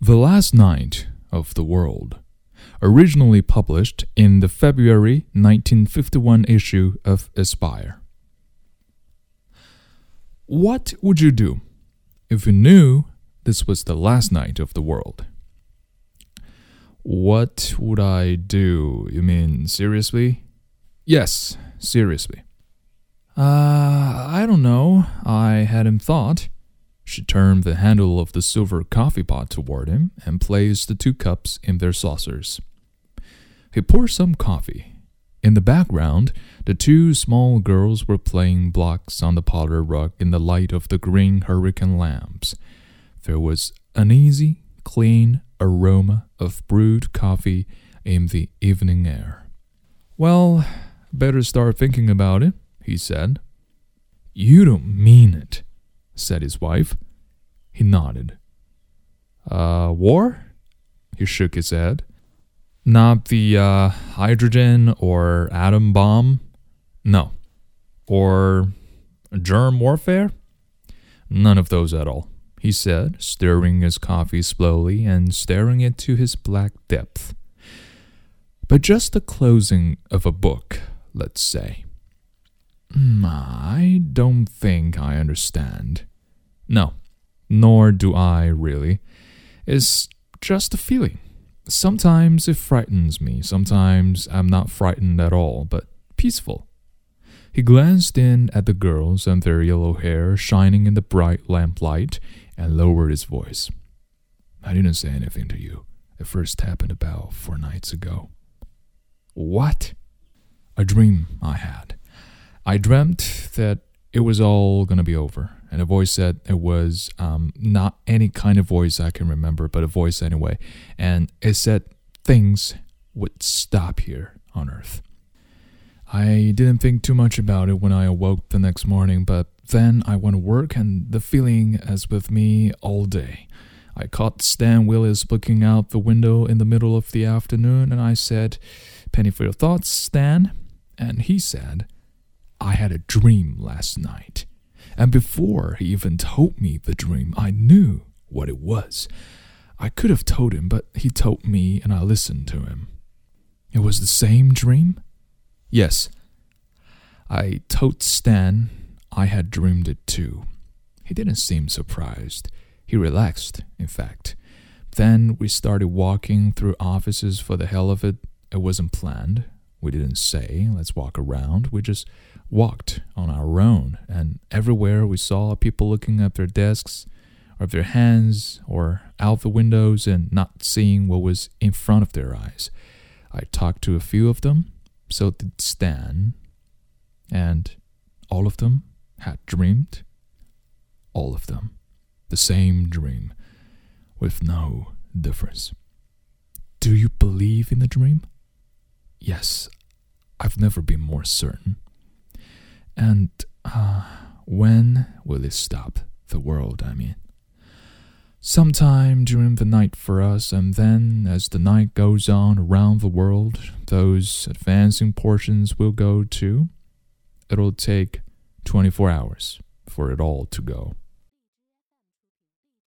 The Last Night of the World, originally published in the February 1951 issue of Esquire. What would you do if you knew this was the last night of the world? What would I do? You mean seriously? Yes, seriously. Uh, I don't know. I hadn't thought. She turned the handle of the silver coffee pot toward him and placed the two cups in their saucers. He poured some coffee. In the background, the two small girls were playing blocks on the parlor rug in the light of the green hurricane lamps. There was an easy, clean aroma of brewed coffee in the evening air. Well, better start thinking about it, he said. You don't mean it, said his wife. He nodded. Uh, war? He shook his head. Not the uh, hydrogen or atom bomb? No. Or germ warfare? None of those at all, he said, stirring his coffee slowly and staring into his black depth. But just the closing of a book, let's say. Hmm, I don't think I understand. No, nor do I really. It's just a feeling. Sometimes it frightens me, sometimes I'm not frightened at all, but peaceful. He glanced in at the girls and their yellow hair shining in the bright lamplight and lowered his voice. I didn't say anything to you. It first happened about four nights ago. What? A dream I had. I dreamt that it was all gonna be over. And a voice said it was um, not any kind of voice I can remember, but a voice anyway. And it said things would stop here on Earth. I didn't think too much about it when I awoke the next morning, but then I went to work and the feeling is with me all day. I caught Stan Willis looking out the window in the middle of the afternoon and I said, Penny for your thoughts, Stan. And he said, I had a dream last night. And before he even told me the dream, I knew what it was. I could have told him, but he told me and I listened to him. It was the same dream? Yes. I told Stan I had dreamed it too. He didn't seem surprised. He relaxed, in fact. Then we started walking through offices for the hell of it. It wasn't planned. We didn't say, let's walk around. We just walked on our own, and everywhere we saw people looking at their desks or their hands or out the windows and not seeing what was in front of their eyes. I talked to a few of them, so did Stan, and all of them had dreamed. All of them. The same dream, with no difference. Do you believe in the dream? Yes, I've never been more certain. And uh, when will it stop? The world, I mean. Sometime during the night for us, and then as the night goes on around the world, those advancing portions will go too. It'll take 24 hours for it all to go.